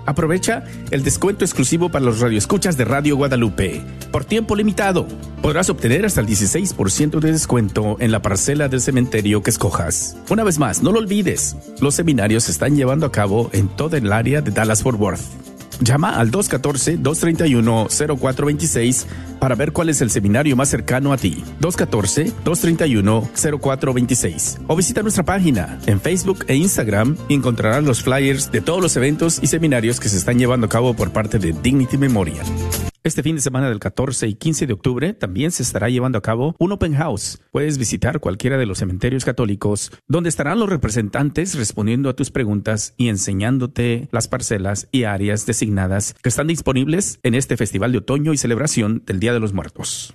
B: Aprovecha el descuento exclusivo para los radioescuchas de Radio Guadalupe. Por tiempo limitado, podrás obtener hasta el 16% de descuento en la parcela del cementerio que escojas. Una vez más, no lo olvides, los seminarios se están llevando a cabo en toda el área de Dallas-Fort Worth. Llama al 214-231-0426 para ver cuál es el seminario más cercano a ti. 214-231-0426. O visita nuestra página en Facebook e Instagram y encontrarás los flyers de todos los eventos y seminarios que se están llevando a cabo por parte de Dignity Memorial. Este fin de semana del 14 y 15 de octubre también se estará llevando a cabo un open house. Puedes visitar cualquiera de los cementerios católicos donde estarán los representantes respondiendo a tus preguntas y enseñándote las parcelas y áreas designadas que están disponibles en este festival de otoño y celebración del Día de los Muertos.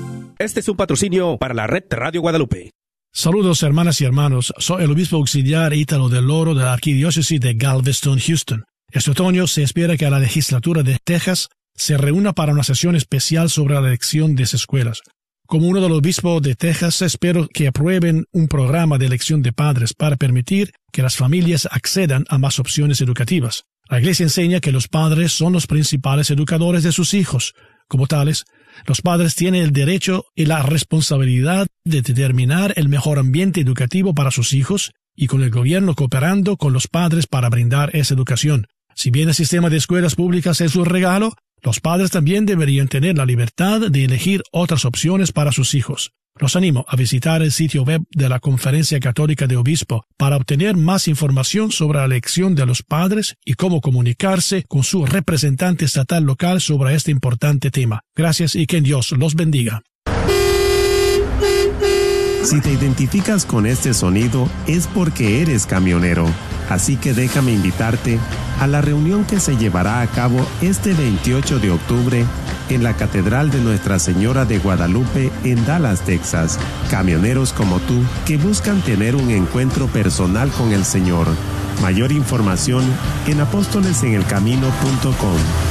B: Este es un patrocinio para la red Radio Guadalupe.
C: Saludos hermanas y hermanos, soy el obispo auxiliar Ítalo del Oro de la Arquidiócesis de Galveston, Houston. Este otoño se espera que la legislatura de Texas se reúna para una sesión especial sobre la elección de escuelas. Como uno de los obispos de Texas, espero que aprueben un programa de elección de padres para permitir que las familias accedan a más opciones educativas. La Iglesia enseña que los padres son los principales educadores de sus hijos. Como tales, los padres tienen el derecho y la responsabilidad de determinar el mejor ambiente educativo para sus hijos y con el gobierno cooperando con los padres para brindar esa educación. Si bien el sistema de escuelas públicas es un regalo, los padres también deberían tener la libertad de elegir otras opciones para sus hijos. Los animo a visitar el sitio web de la Conferencia Católica de Obispo para obtener más información sobre la elección de los padres y cómo comunicarse con su representante estatal local sobre este importante tema. Gracias y que Dios los bendiga.
D: Si te identificas con este sonido es porque eres camionero, así que déjame invitarte a la reunión que se llevará a cabo este 28 de octubre en la Catedral de Nuestra Señora de Guadalupe en Dallas, Texas. Camioneros como tú que buscan tener un encuentro personal con el Señor. Mayor información en apóstolesenelcamino.com.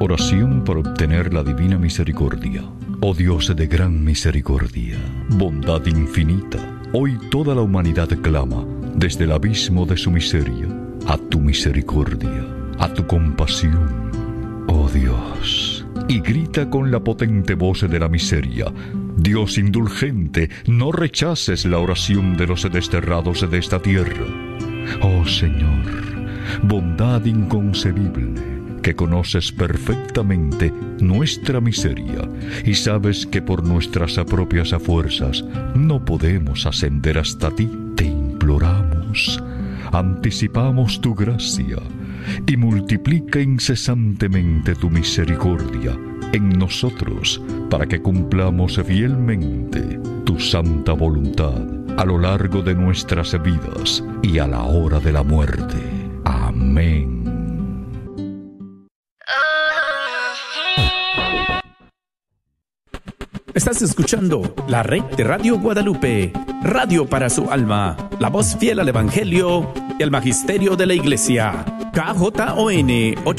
E: Oración por obtener la divina misericordia. Oh Dios de gran misericordia, bondad infinita, hoy toda la humanidad clama desde el abismo de su miseria a tu misericordia, a tu compasión, oh Dios, y grita con la potente voz de la miseria. Dios indulgente, no rechaces la oración de los desterrados de esta tierra. Oh Señor, bondad inconcebible que conoces perfectamente nuestra miseria y sabes que por nuestras propias fuerzas no podemos ascender hasta ti, te imploramos, anticipamos tu gracia y multiplica incesantemente tu misericordia en nosotros para que cumplamos fielmente tu santa voluntad a lo largo de nuestras vidas y a la hora de la muerte. Amén.
B: Estás escuchando la red de Radio Guadalupe, radio para su alma, la voz fiel al Evangelio y al Magisterio de la Iglesia. KJON 8